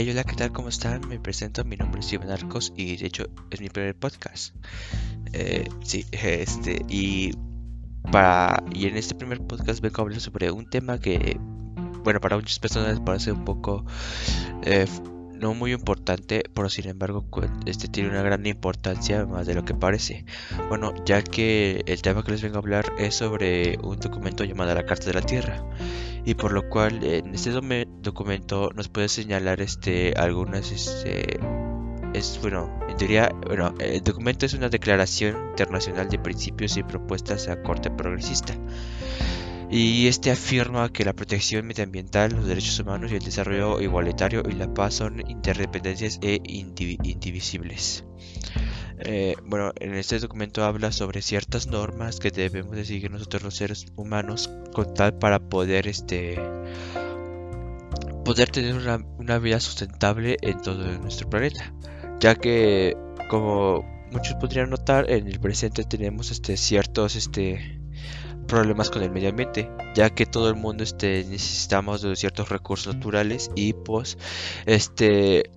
Hey, hola, ¿qué tal? ¿Cómo están? Me presento, mi nombre es Iván Arcos y de hecho es mi primer podcast. Eh, sí, este, y para y en este primer podcast vengo a hablar sobre un tema que, bueno, para muchas personas parece un poco eh, no muy importante, pero sin embargo este tiene una gran importancia más de lo que parece. Bueno, ya que el tema que les vengo a hablar es sobre un documento llamado la Carta de la Tierra y por lo cual en este documento nos puede señalar este algunas este es bueno en teoría bueno el documento es una declaración internacional de principios y propuestas a corte progresista y este afirma que la protección medioambiental, los derechos humanos y el desarrollo igualitario y la paz son interdependencias e indivisibles. Eh, bueno, en este documento habla sobre ciertas normas que debemos de seguir nosotros los seres humanos con tal para poder este poder tener una, una vida sustentable en todo nuestro planeta, ya que como muchos podrían notar en el presente tenemos este ciertos este problemas con el medio ambiente, ya que todo el mundo este, necesitamos de ciertos recursos naturales y pues este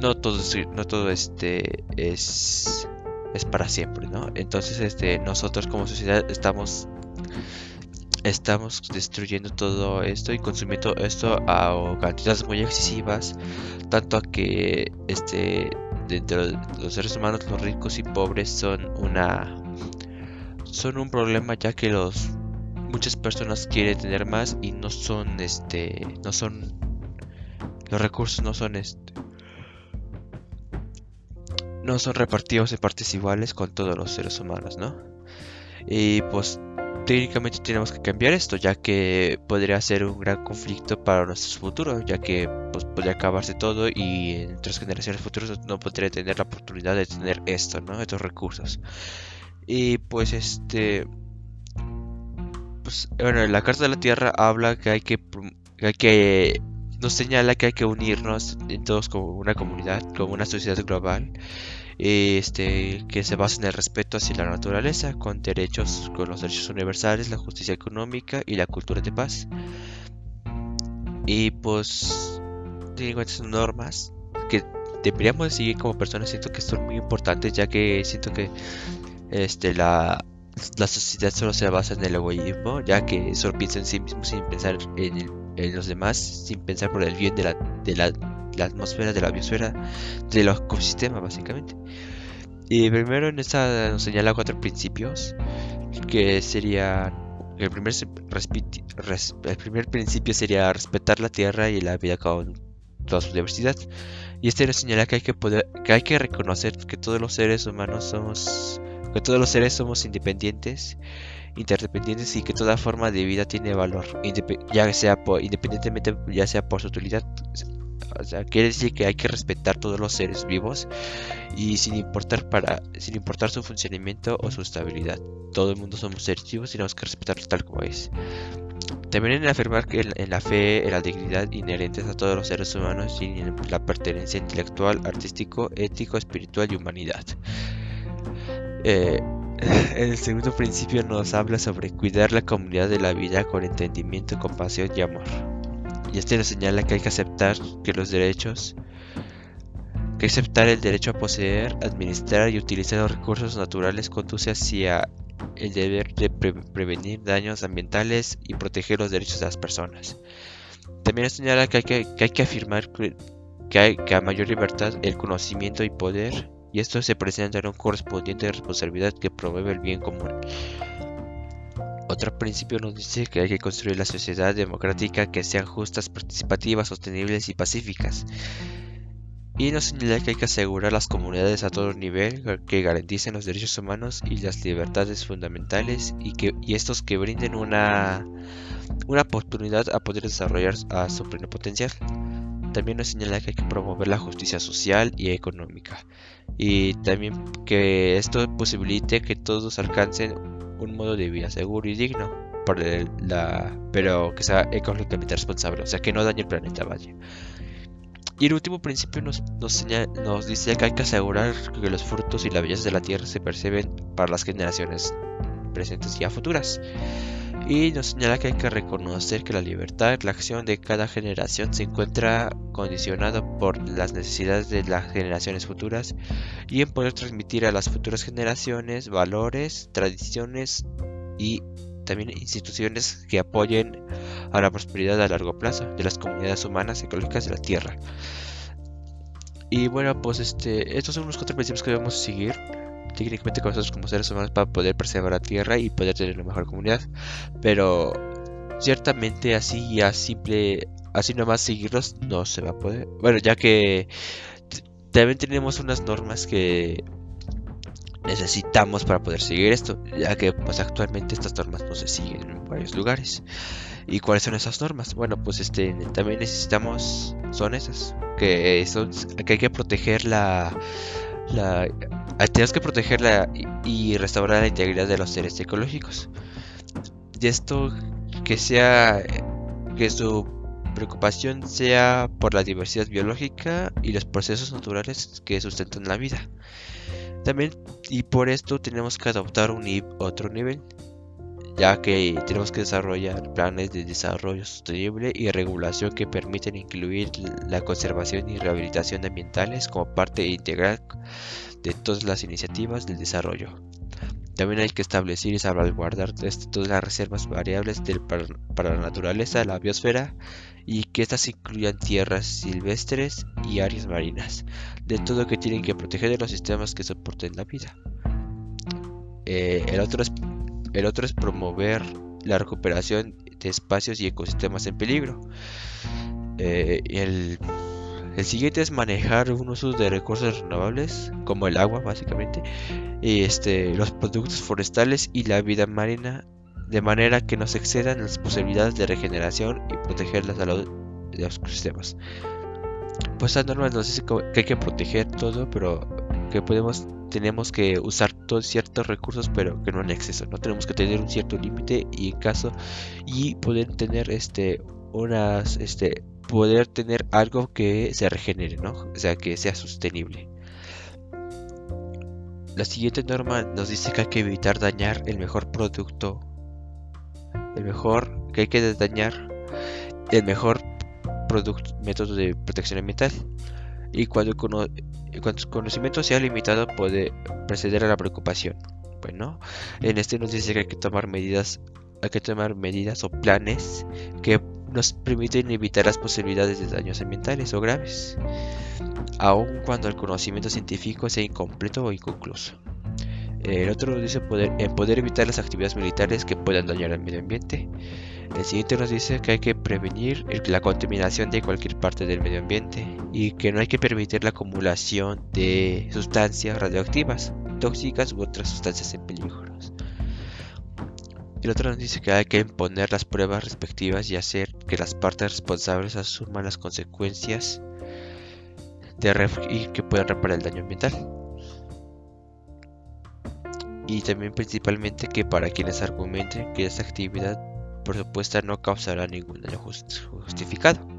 no todo no todo este es es para siempre, ¿no? Entonces este nosotros como sociedad estamos estamos destruyendo todo esto y consumiendo esto a cantidades muy excesivas, tanto que este dentro de los seres humanos los ricos y pobres son una son un problema ya que los muchas personas quieren tener más y no son este no son los recursos no son este no son repartidos en partes iguales con todos los seres humanos, ¿no? Y pues técnicamente tenemos que cambiar esto, ya que podría ser un gran conflicto para nuestro futuro, ya que pues, podría acabarse todo y en tres generaciones futuras no podría tener la oportunidad de tener esto, ¿no? Estos recursos. Y pues este... Pues, bueno, la Carta de la Tierra habla que hay que... que nos señala que hay que unirnos todos como una comunidad, como una sociedad global, este, que se basa en el respeto hacia la naturaleza, con derechos, con los derechos universales, la justicia económica y la cultura de paz. Y pues, digo, estas normas que deberíamos seguir como personas, siento que son muy importantes, ya que siento que este, la, la sociedad solo se basa en el egoísmo, ya que solo piensa en sí mismo sin pensar en, los demás, sin pensar por el bien de la, de la, atmósfera, de la biosfera, del ecosistema, básicamente. Y primero en esta nos señala cuatro principios, que serían el primer, el primer principio sería respetar la tierra y la vida con toda su diversidad. Y este nos señala que hay que, poder, que hay que reconocer que todos los seres humanos somos que todos los seres somos independientes, interdependientes y que toda forma de vida tiene valor, ya sea por, independientemente ya sea por su utilidad. O sea, quiere decir que hay que respetar todos los seres vivos y sin importar para sin importar su funcionamiento o su estabilidad. Todo el mundo somos seres vivos y tenemos que respetarlos tal como es. También en afirmar que en la fe, en la dignidad inherentes a todos los seres humanos y en la pertenencia intelectual, artístico, ético, espiritual y humanidad. Eh, el segundo principio nos habla sobre cuidar la comunidad de la vida con entendimiento, compasión y amor. Y este nos señala que hay que aceptar que los derechos, que aceptar el derecho a poseer, administrar y utilizar los recursos naturales conduce hacia el deber de prevenir daños ambientales y proteger los derechos de las personas. También nos señala que hay que, hay que afirmar que, hay, que a mayor libertad el conocimiento y poder y esto se presenta en un correspondiente responsabilidad que promueve el bien común. Otro principio nos dice que hay que construir la sociedad democrática que sean justas, participativas, sostenibles y pacíficas. Y nos señala que hay que asegurar las comunidades a todo nivel que garanticen los derechos humanos y las libertades fundamentales y, que, estos que brinden una, una oportunidad a poder desarrollar a su pleno potencial. También nos señala que hay que promover la justicia social y económica y también que esto posibilite que todos alcancen un modo de vida seguro y digno, la, pero que sea ecológicamente responsable, o sea que no dañe el planeta, vaya. Y el último principio nos, nos, nos dice que hay que asegurar que los frutos y la belleza de la tierra se perciben para las generaciones presentes y a futuras. Y nos señala que hay que reconocer que la libertad, la acción de cada generación se encuentra condicionada por las necesidades de las generaciones futuras y en poder transmitir a las futuras generaciones valores, tradiciones y también instituciones que apoyen a la prosperidad a largo plazo de las comunidades humanas ecológicas de la Tierra. Y bueno, pues este, estos son unos cuatro principios que debemos seguir técnicamente con nosotros como seres humanos para poder preservar la Tierra y poder tener una mejor comunidad. Pero ciertamente así ya simple, así nomás seguirlos no se va a poder. Bueno, ya que también tenemos unas normas que necesitamos para poder seguir esto, ya que pues actualmente estas normas no se siguen en varios lugares. ¿Y cuáles son esas normas? Bueno, pues este también necesitamos son esas que son que hay que proteger la la tenemos que protegerla y restaurar la integridad de los seres ecológicos. Y esto que sea que su preocupación sea por la diversidad biológica y los procesos naturales que sustentan la vida. También y por esto tenemos que adoptar un otro nivel, ya que tenemos que desarrollar planes de desarrollo sostenible y regulación que permiten incluir la conservación y rehabilitación ambientales como parte integral de todas las iniciativas del desarrollo. También hay que establecer y salvaguardar todas las reservas variables para, la naturaleza, la biosfera, y que estas incluyan tierras silvestres y áreas marinas, de todo que tienen que proteger de los sistemas que soporten la vida. Eh, el, otro es, el otro es promover la recuperación de espacios y ecosistemas en peligro. Eh, el el siguiente es manejar un uso de recursos renovables, como el agua básicamente, y este, los productos forestales y la vida marina, de manera que no se excedan las posibilidades de regeneración y proteger la salud de los ecosistemas. Pues esta norma nos dice que hay que proteger todo, pero que podemos tenemos que usar todos ciertos recursos pero que no en exceso no tenemos que tener un cierto límite y caso y poder tener este unas este poder tener algo que se regenere, ¿no? O sea, que sea sostenible. La siguiente norma nos dice que hay que evitar dañar el mejor producto, el mejor, que hay que dañar el mejor método de protección ambiental. Y cuando, cuando el conocimiento sea limitado puede preceder a la preocupación. Bueno, en este nos dice que hay que tomar medidas, hay que tomar medidas o planes que nos permiten evitar las posibilidades de daños ambientales o graves, aun cuando el conocimiento científico sea incompleto o inconcluso. El otro nos dice poder, poder evitar las actividades militares que puedan dañar al medio ambiente. El siguiente nos dice que hay que prevenir la contaminación de cualquier parte del medio ambiente y que no hay que permitir la acumulación de sustancias radioactivas, tóxicas u otras sustancias en peligro. El otro nos dice que hay que imponer las pruebas respectivas y hacer que las partes responsables asuman las consecuencias y que puedan reparar el daño ambiental. Y también principalmente que para quienes argumenten que esta actividad por supuesto no causará ningún daño justificado.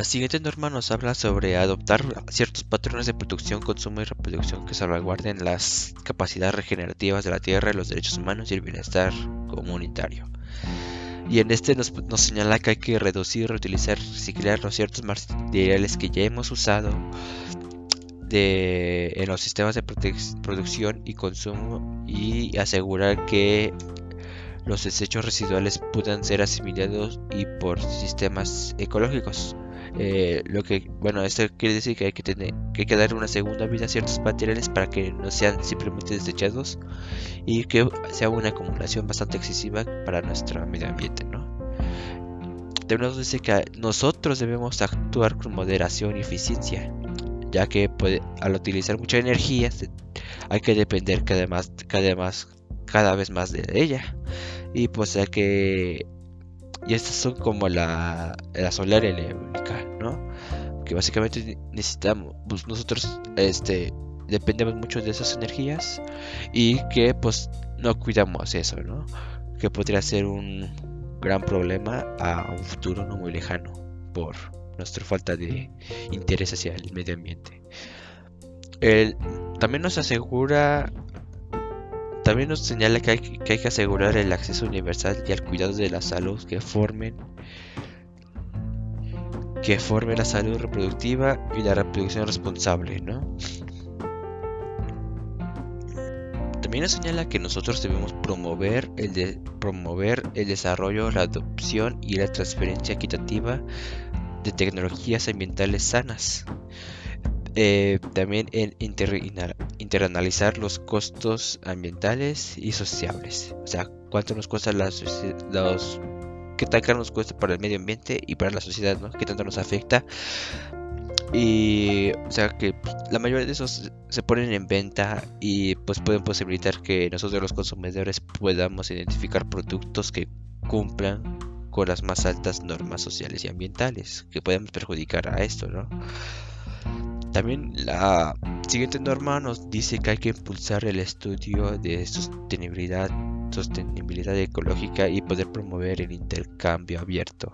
La siguiente norma nos habla sobre adoptar ciertos patrones de producción, consumo y reproducción que salvaguarden las capacidades regenerativas de la tierra, los derechos humanos y el bienestar comunitario. Y en este nos, señala que hay que reducir, reutilizar, reciclar los ciertos materiales que ya hemos usado en los sistemas de producción y consumo y asegurar que los desechos residuales puedan ser asimilados y por sistemas ecológicos. Eh, lo que, bueno, esto quiere decir que hay que, tener, que hay dar una segunda vida a ciertos materiales para que no sean simplemente desechados y que sea una acumulación bastante excesiva para nuestro medio ambiente, ¿no? También nos dice que nosotros debemos actuar con moderación y eficiencia, ya que al utilizar mucha energía hay que depender cada, vez más de ella. Y pues hay que estas son como la, la solar y la eólica, ¿no? Que básicamente necesitamos, pues nosotros este, dependemos mucho de esas energías y que pues no cuidamos eso, ¿no? Que podría ser un gran problema a un futuro no muy lejano por nuestra falta de interés hacia el medio ambiente. también nos asegura también nos señala que hay, que hay, que asegurar el acceso universal y al cuidado de la salud que formen que forme la salud reproductiva y la reproducción responsable, ¿no? También nos señala que nosotros debemos promover el, promover el desarrollo, la adopción y la transferencia equitativa de tecnologías ambientales sanas. Eh, también en interanalizar los costos ambientales y sociales. O sea, cuánto nos cuesta las, los qué tan caro nos cuesta para el medio ambiente y para la sociedad, ¿no? Qué tanto nos afecta. Y, o sea, que la mayoría de esos se ponen en venta y pues pueden posibilitar que nosotros los consumidores podamos identificar productos que cumplan con las más altas normas sociales y ambientales que pueden perjudicar a esto, ¿no? También la siguiente norma nos dice que hay que impulsar el estudio de sostenibilidad, sostenibilidad ecológica y poder promover el intercambio abierto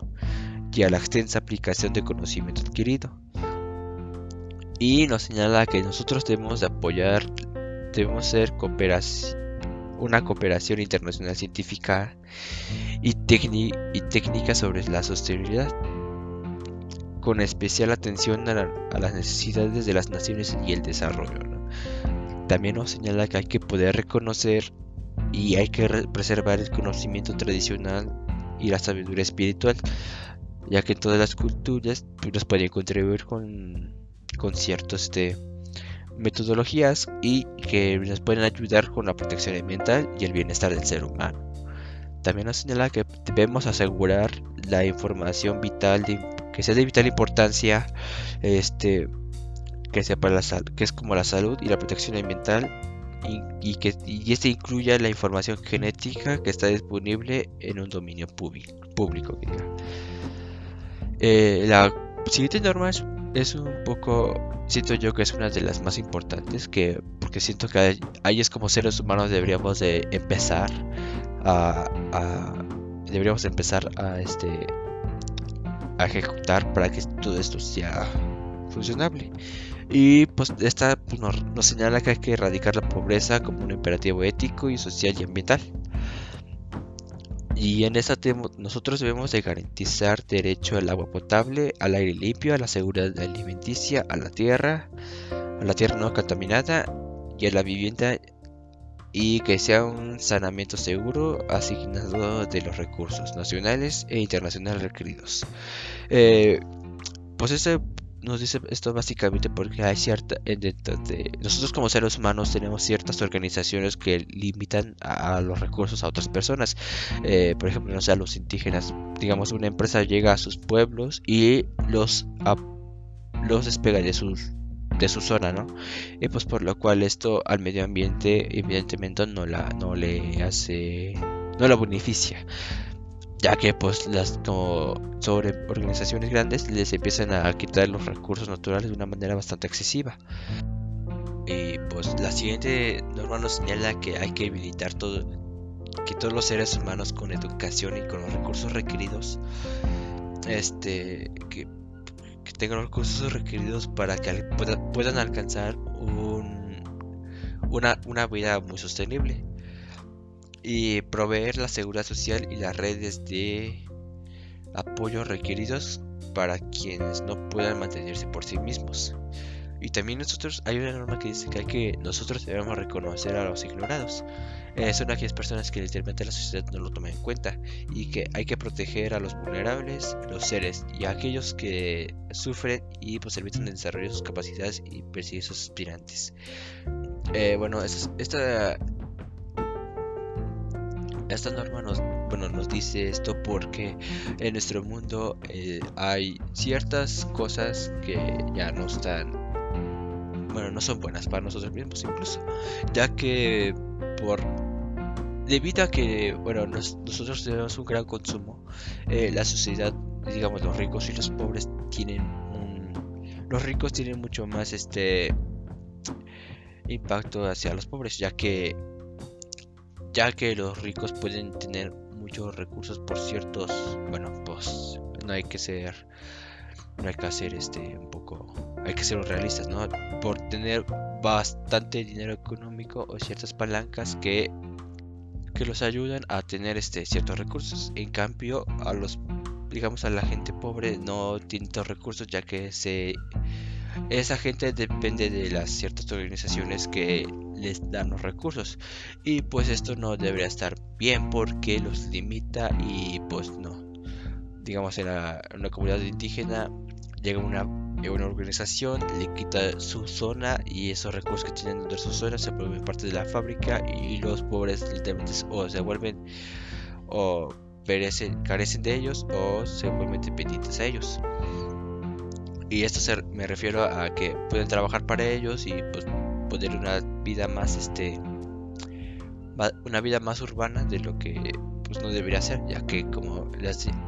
y a la extensa aplicación de conocimiento adquirido. Y nos señala que nosotros debemos apoyar, debemos ser una cooperación internacional científica y, y técnica sobre la sostenibilidad con especial atención a, las necesidades de las naciones y el desarrollo. También nos señala que hay que poder reconocer y hay que preservar el conocimiento tradicional y la sabiduría espiritual, ya que todas las culturas pues, nos pueden contribuir con, con ciertas este, metodologías y que nos pueden ayudar con la protección ambiental y el bienestar del ser humano. También nos señala que debemos asegurar la información vital de que sea de vital importancia, este, que sea para la que es como la salud y la protección ambiental y, que y este incluya la información genética que está disponible en un dominio público. Eh, la siguiente norma es, un poco, siento yo que es una de las más importantes, que porque siento que ahí es como seres humanos deberíamos de empezar a deberíamos empezar a este a ejecutar para que todo esto sea funcionable. Y pues esta pues, nos, señala que hay que erradicar la pobreza como un imperativo ético y social y ambiental. Y en esta nosotros debemos de garantizar derecho al agua potable, al aire limpio, a la seguridad alimenticia, a la tierra, a la tierra no contaminada y a la vivienda y que sea un saneamiento seguro asignado de los recursos nacionales e internacionales requeridos. Eh, pues eso nos dice esto básicamente porque hay cierta nosotros como seres humanos tenemos ciertas organizaciones que limitan a, los recursos a otras personas eh, por ejemplo no sé a los indígenas digamos una empresa llega a sus pueblos y los los despega de sus de su zona, ¿no? Y pues por lo cual esto al medio ambiente evidentemente no la no le hace no la beneficia ya que pues las como sobre organizaciones grandes les empiezan a quitar los recursos naturales de una manera bastante excesiva y pues la siguiente norma nos señala que hay que habilitar todo que todos los seres humanos con educación y con los recursos requeridos este que que tengan los recursos requeridos para que puedan alcanzar una, vida muy sostenible y proveer la seguridad social y las redes de apoyo requeridos para quienes no puedan mantenerse por sí mismos. Y también nosotros, hay una norma que dice que nosotros debemos reconocer a los ignorados. Son aquellas personas que literalmente la sociedad no lo toma en cuenta y que hay que proteger a los vulnerables, los seres y a aquellos que sufren y pues evitan el desarrollo de sus capacidades y persiguen sus aspirantes. Eh, bueno, esta, esta norma nos, bueno, nos dice esto porque en nuestro mundo eh, hay ciertas cosas que ya no están bueno, no son buenas para nosotros mismos incluso, ya que por debido a que, bueno, nosotros tenemos un gran consumo, eh, la sociedad, digamos, los ricos y los pobres tienen un, los ricos tienen mucho más este impacto hacia los pobres, ya que ya que los ricos pueden tener muchos recursos por ciertos, bueno, pues no hay que ser no hay que hacer este un poco, hay que ser realistas, ¿no? Por tener bastante dinero económico o ciertas palancas que que los ayudan a tener este ciertos recursos. En cambio, a los digamos a la gente pobre no tiene recursos ya que esa gente depende de las ciertas organizaciones que les dan los recursos y pues esto no debería estar bien porque los limita y pues no digamos en, una comunidad indígena llega una, una organización le quita su zona y esos recursos que tienen dentro de su zona se vuelven parte de la fábrica y los pobres literalmente o se vuelven o perecen, carecen de ellos o se vuelven dependientes a ellos. Y esto me refiero a que pueden trabajar para ellos y pues poder una vida más este una vida más urbana de lo que pues no debería ser ya que como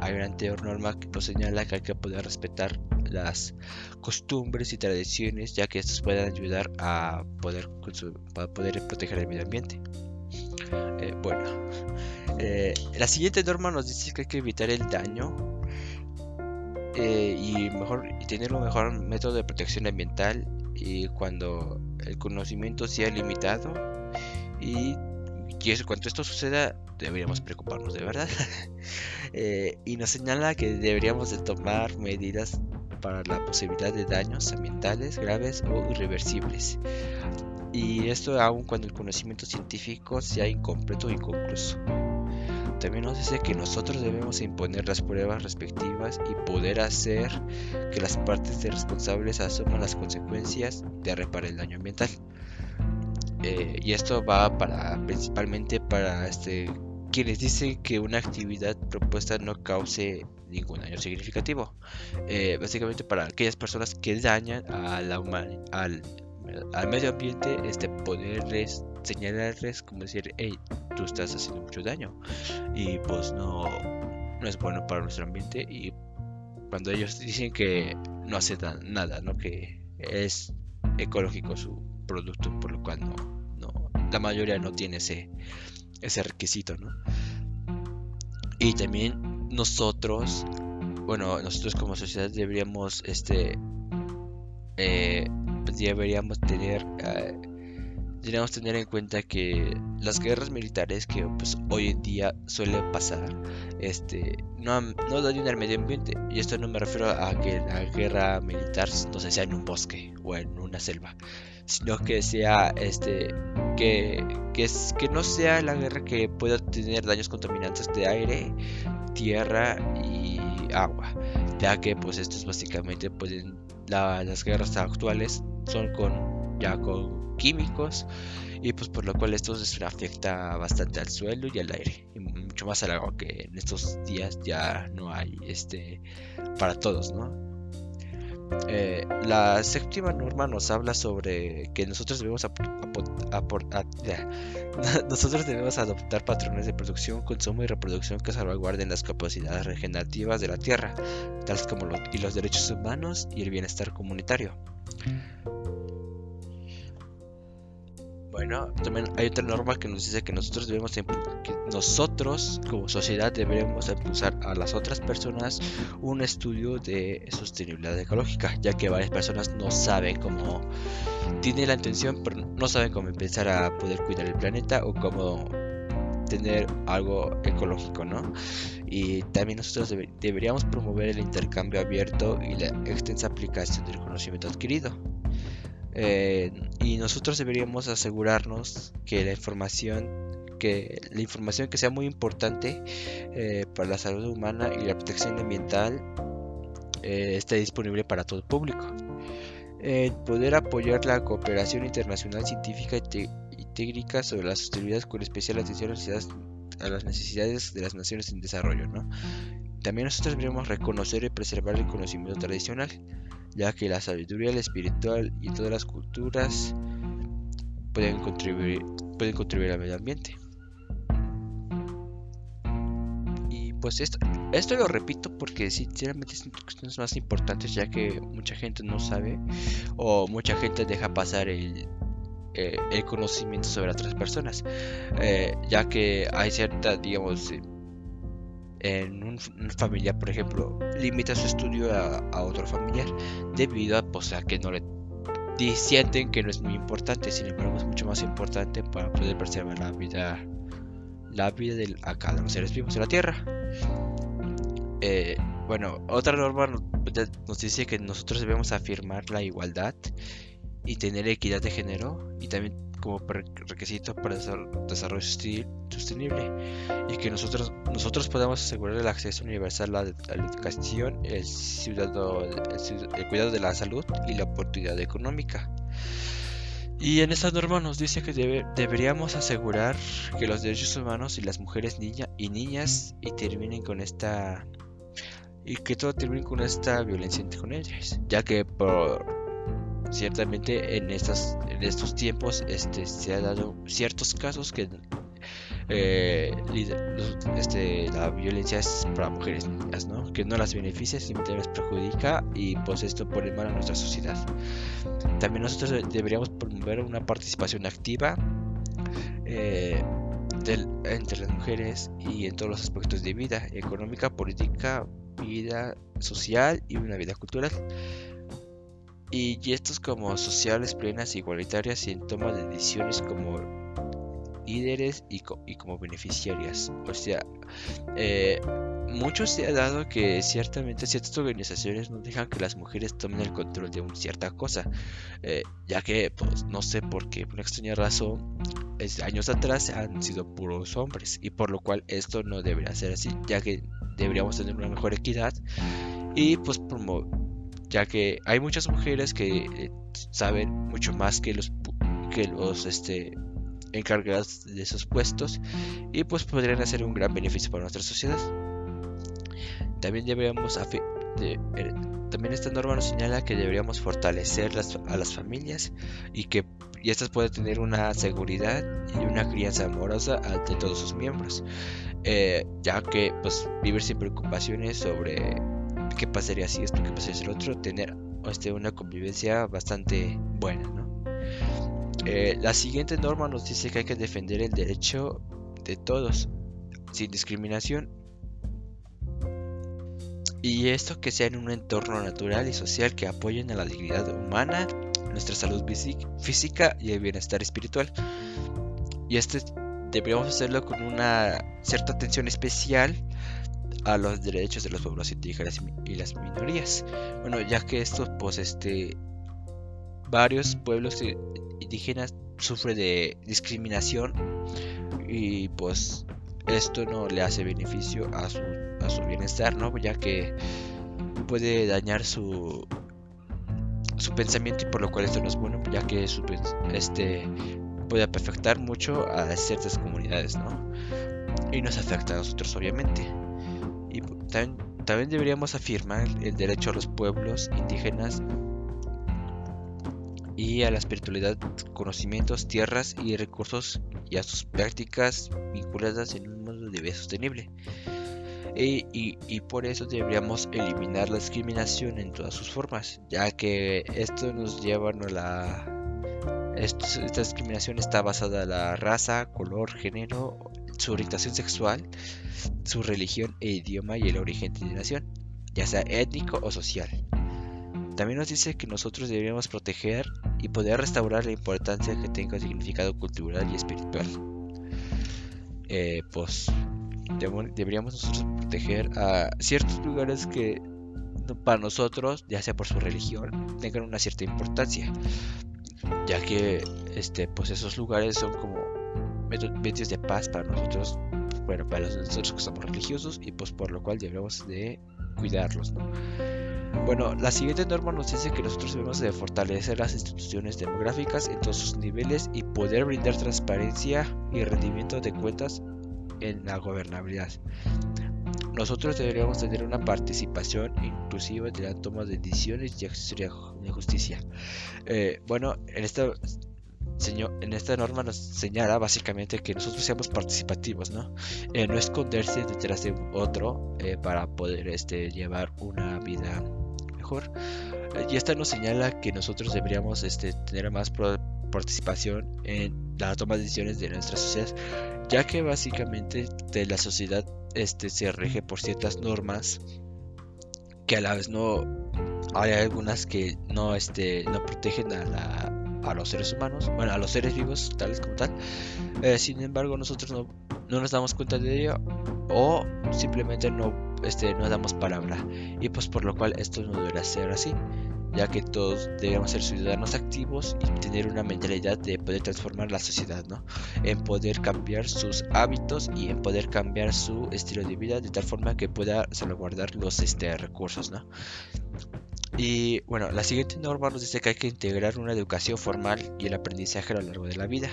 hay una anterior norma que nos señala que hay que poder respetar las costumbres y tradiciones ya que estos pueden ayudar a poder poder proteger el medio ambiente. Eh, bueno eh, la siguiente norma nos dice que hay que evitar el daño eh, y mejor y tener un mejor método de protección ambiental y cuando el conocimiento sea limitado y, y cuando esto suceda deberíamos preocuparnos de verdad. Eh, y nos señala que deberíamos de tomar medidas para la posibilidad de daños ambientales graves o irreversibles. Y esto aun cuando el conocimiento científico sea incompleto o inconcluso. También nos dice que nosotros debemos imponer las pruebas respectivas y poder hacer que las partes responsables asuman las consecuencias de reparar el daño ambiental. Eh, y esto va para principalmente para este, quienes dicen que una actividad propuesta no cause ningún daño significativo. Eh, básicamente para aquellas personas que dañan a la al, al medio ambiente, este, poderles señalarles como decir, hey, tú estás haciendo mucho daño y pues no, no es bueno para nuestro ambiente y cuando ellos dicen que no hace nada, ¿no? que es ecológico su producto, por lo cual no, no la mayoría no tiene ese, ese requisito, ¿no? Y también nosotros, bueno, nosotros como sociedad deberíamos, este, eh, deberíamos tener eh, Deberíamos tener en cuenta que las guerras militares que pues, hoy en día suelen pasar este, no, no dañan al medio ambiente. Y esto no me refiero a que la guerra militar no sea en un bosque o en una selva, sino que sea este, que, que, es, que no sea la guerra que pueda tener daños contaminantes de aire, tierra y agua, ya que pues estos básicamente pueden las guerras actuales son con ya con químicos y pues por lo cual esto afecta bastante al suelo y al aire y mucho más al agua que en estos días ya no hay este para todos no eh, la séptima norma nos habla sobre que nosotros debemos nosotros debemos adoptar patrones de producción, consumo y reproducción que salvaguarden las capacidades regenerativas de la tierra, tales como y los derechos humanos y el bienestar comunitario. Bueno, también hay otra norma que nos dice que nosotros debemos que nosotros como sociedad deberemos impulsar a las otras personas un estudio de sostenibilidad ecológica, ya que varias personas no saben cómo tienen la intención, pero no saben cómo empezar a poder cuidar el planeta o cómo tener algo ecológico, ¿no? Y también nosotros deberíamos promover el intercambio abierto y la extensa aplicación del conocimiento adquirido. Eh, y nosotros deberíamos asegurarnos que la información que la información que sea muy importante eh, para la salud humana y la protección ambiental eh, esté disponible para todo el público. poder apoyar la cooperación internacional científica y, técnica sobre la sostenibilidad con especial atención a las necesidades de las naciones en desarrollo. ¿no? También nosotros deberíamos reconocer y preservar el conocimiento tradicional ya que la sabiduría, el espiritual y todas las culturas pueden contribuir, pueden contribuir al medio ambiente. Y pues esto, esto lo repito porque sinceramente son cuestiones más importantes ya que mucha gente no sabe o mucha gente deja pasar el, eh, el conocimiento sobre otras personas, eh, ya que hay cierta, digamos, en un, familiar, por ejemplo, limita su estudio a, otro familiar debido a, pues, a que no le sienten que no es muy importante, sin embargo es mucho más importante para poder preservar la vida, la vida de acá de los seres vivos de la Tierra. Eh, bueno, otra norma nos dice que nosotros debemos afirmar la igualdad y tener equidad de género y también como requisito para el desarrollo sostenible y que nosotros, nosotros podamos asegurar el acceso universal a la, educación, el, cuidado de la salud y la oportunidad económica. Y en esta norma nos dice que deberíamos asegurar que los derechos humanos y las mujeres niña y niñas y terminen con esta y que todo termine con esta violencia con ellas, ya que por ciertamente en, estas, en estos tiempos este, se ha dado ciertos casos que eh, este, la violencia es para mujeres niñas, ¿no? que no las beneficia, simplemente las perjudica y pues esto pone mal a nuestra sociedad. También nosotros deberíamos promover una participación activa eh, entre las mujeres y en todos los aspectos de vida, económica, política, vida social y una vida cultural y gestos como sociales plenas igualitarias y en toma de decisiones como líderes y, como beneficiarias. O sea, eh, mucho se ha dado que ciertamente ciertas organizaciones no dejan que las mujeres tomen el control de una cierta cosa, eh, ya que, pues, no sé por qué, por una extraña razón, años atrás han sido puros hombres y por lo cual esto no debería ser así, ya que deberíamos tener una mejor equidad y pues promover ya que hay muchas mujeres que eh, saben mucho más que los que los este encargados de esos puestos y pues podrían hacer un gran beneficio para nuestra sociedad. También deberíamos eh, también esta norma nos señala que deberíamos fortalecer a las familias y que y estas pueden tener una seguridad y una crianza amorosa ante todos sus miembros, eh, ya que pues vivir sin preocupaciones sobre qué pasaría si esto, qué pasaría el otro, tener este, una convivencia bastante buena. ¿no? Eh, la siguiente norma nos dice que hay que defender el derecho de todos, sin discriminación. Y esto que sea en un entorno natural y social que apoyen a la dignidad humana, nuestra salud física y el bienestar espiritual. Y este deberíamos hacerlo con una cierta atención especial a los derechos de los pueblos indígenas y las minorías. Bueno, ya que estos, pues, este, varios pueblos indígenas sufren de discriminación y pues esto no le hace beneficio a su, a su bienestar, ¿no? Ya que puede dañar su su pensamiento y por lo cual esto no es bueno, ya que su, este puede afectar mucho a ciertas comunidades, ¿no? Y nos afecta a nosotros obviamente. También, deberíamos afirmar el derecho a los pueblos indígenas y a la espiritualidad, conocimientos, tierras y recursos y a sus prácticas vinculadas en un mundo de vida sostenible. E, y, por eso deberíamos eliminar la discriminación en todas sus formas, ya que esto nos lleva a la... esta discriminación está basada en la raza, color, género su orientación sexual, su religión e idioma y el origen de nación, ya sea étnico o social. También nos dice que nosotros deberíamos proteger y poder restaurar la importancia que tenga significado cultural y espiritual. Eh, pues deberíamos nosotros proteger a ciertos lugares que para nosotros, ya sea por su religión, tengan una cierta importancia, ya que este, pues esos lugares son como medios de paz para nosotros, bueno, para nosotros que somos religiosos y pues por lo cual debemos de cuidarlos, Bueno, la siguiente norma nos dice que nosotros debemos de fortalecer las instituciones demográficas en todos sus niveles y poder brindar transparencia y rendimiento de cuentas en la gobernabilidad. Nosotros deberíamos tener una participación inclusiva de la toma de decisiones y acceso de justicia. Eh, bueno, en esta en esta norma nos señala básicamente que nosotros seamos participativos, ¿no? Eh, no esconderse detrás de otro eh, para poder este, llevar una vida mejor. Eh, y esta nos señala que nosotros deberíamos este, tener más participación en la toma de decisiones de nuestra sociedad, ya que básicamente de la sociedad este se rige por ciertas normas que a la vez no hay algunas que no este no protegen a la a los seres humanos, bueno, a los seres vivos, tales como tal. Eh, sin embargo, nosotros no, no, nos damos cuenta de ello o simplemente no, este, no damos palabra. Y pues por lo cual esto no debería ser así ya que todos debemos ser ciudadanos activos y tener una mentalidad de poder transformar la sociedad, ¿no? En poder cambiar sus hábitos y en poder cambiar su estilo de vida de tal forma que pueda salvaguardar los este, recursos, ¿no? Y bueno, la siguiente norma nos dice que hay que integrar una educación formal y el aprendizaje a lo largo de la vida.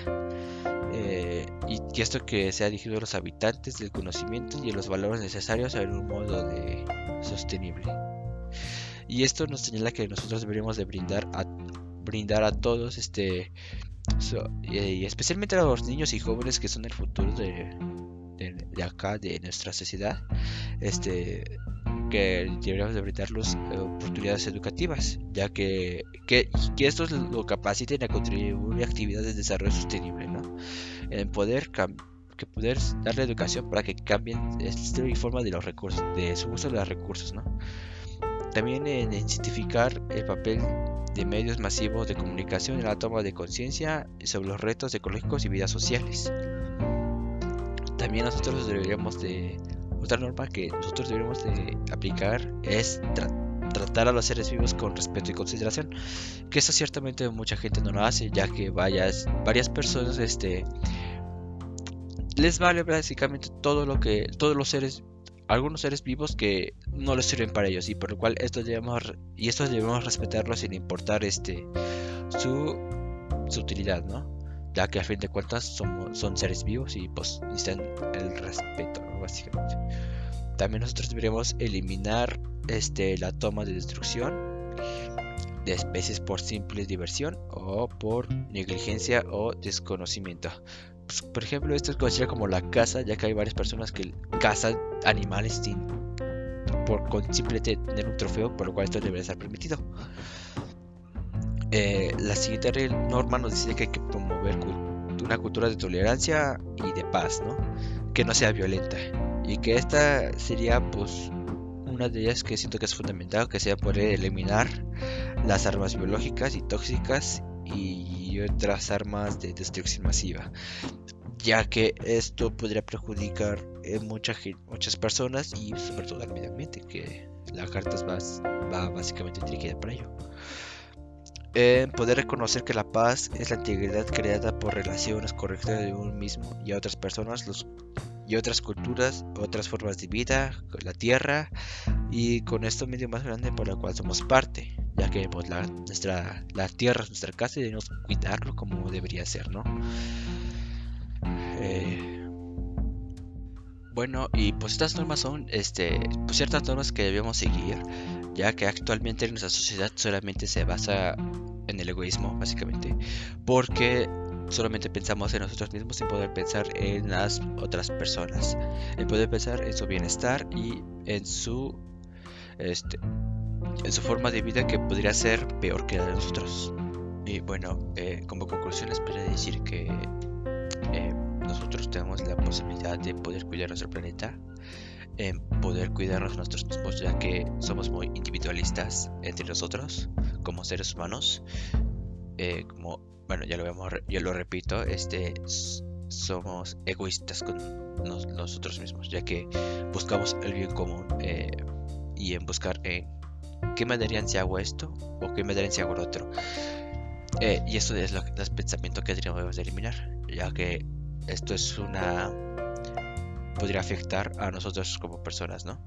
Eh, y esto que sea dirigido a los habitantes del conocimiento y los valores necesarios en un modo de sostenible. Y esto nos señala que nosotros deberíamos de brindar a, brindar a todos, este, y especialmente a los niños y jóvenes que son el futuro de, de, acá, de nuestra sociedad, este, que deberíamos de brindarlos eh, oportunidades educativas, ya que, que, que estos lo capaciten a contribuir a actividades de desarrollo sostenible, ¿no? En poder que poder darle educación para que cambien el estilo y forma de los recursos, de su uso de los recursos, ¿no? También en identificar el papel de medios masivos de comunicación en la toma de conciencia sobre los retos ecológicos y vidas sociales. También nosotros deberíamos de otra norma que nosotros deberíamos de aplicar es tratar a los seres vivos con respeto y consideración, que eso ciertamente mucha gente no lo hace, ya que varias varias personas este les vale básicamente todo lo que todos los seres algunos seres vivos que no les sirven para ellos y por lo cual estos debemos y estos debemos respetarlos sin importar este su, su utilidad, ¿no? Ya que a fin de cuentas son, son seres vivos y pues necesitan el respeto, básicamente. También nosotros deberíamos eliminar este la toma de destrucción de especies por simple diversión o por negligencia o desconocimiento. Pues, por ejemplo, esto es conocido como la caza, ya que hay varias personas que cazan animales sin por con simplemente tener un trofeo, por lo cual esto debería estar permitido. Eh, la siguiente norma nos dice que hay que promover una cultura de tolerancia y de paz, ¿no? Que no sea violenta. Y que esta sería, pues, una de ellas que siento que es fundamental, que sea poder eliminar las armas biológicas y tóxicas y otras armas de destrucción masiva, ya que esto podría perjudicar a muchas personas y sobre todo al medio ambiente, que la carta va, básicamente dirigida para ello. Poder reconocer que la paz es la integridad creada por relaciones correctas de uno mismo y a otras personas y otras culturas, otras formas de vida, la tierra y con esto medio más grande por el cual somos parte ya que pues, la, nuestra, la tierra es nuestra casa y debemos cuidarlo como debería ser, ¿no? Eh, bueno, y pues estas normas son este, pues, ciertas normas que debemos seguir, ya que actualmente nuestra sociedad solamente se basa en el egoísmo, básicamente, porque solamente pensamos en nosotros mismos sin poder pensar en las otras personas, en poder pensar en su bienestar y en su este, en su forma de vida que podría ser peor que la de nosotros. Y bueno, eh, como conclusión les decir que eh, nosotros tenemos la posibilidad de poder cuidar nuestro planeta, en poder cuidarnos nosotros mismos, ya que somos muy individualistas entre nosotros como seres humanos. Eh, como, bueno, ya lo, vemos, ya lo repito, este, somos egoístas con nosotros mismos, ya que buscamos el bien común y en buscar en ¿qué me darían si hago esto? ¿O qué me darían si hago lo otro? Eh, y esto es lo, el pensamiento que debemos de eliminar, ya que esto es una... podría afectar a nosotros como personas, ¿no?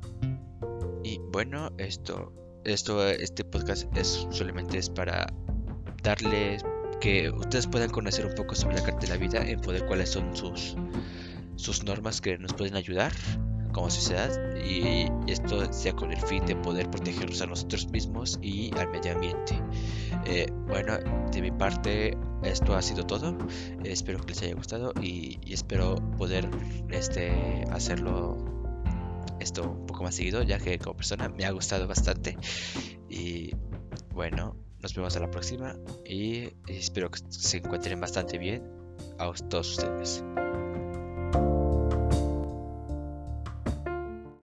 Y bueno, esto, esto, este podcast es solamente es para darles que ustedes puedan conocer un poco sobre la carta de la vida, en poder cuáles son sus, sus normas que nos pueden ayudar como sociedad y esto sea con el fin de poder protegernos a nosotros mismos y al medio ambiente. Eh, bueno, de mi parte esto ha sido todo. espero que les haya gustado y, espero poder este, hacerlo esto un poco más seguido ya que como persona me ha gustado bastante y bueno nos vemos a la próxima y espero que se encuentren bastante bien a todos ustedes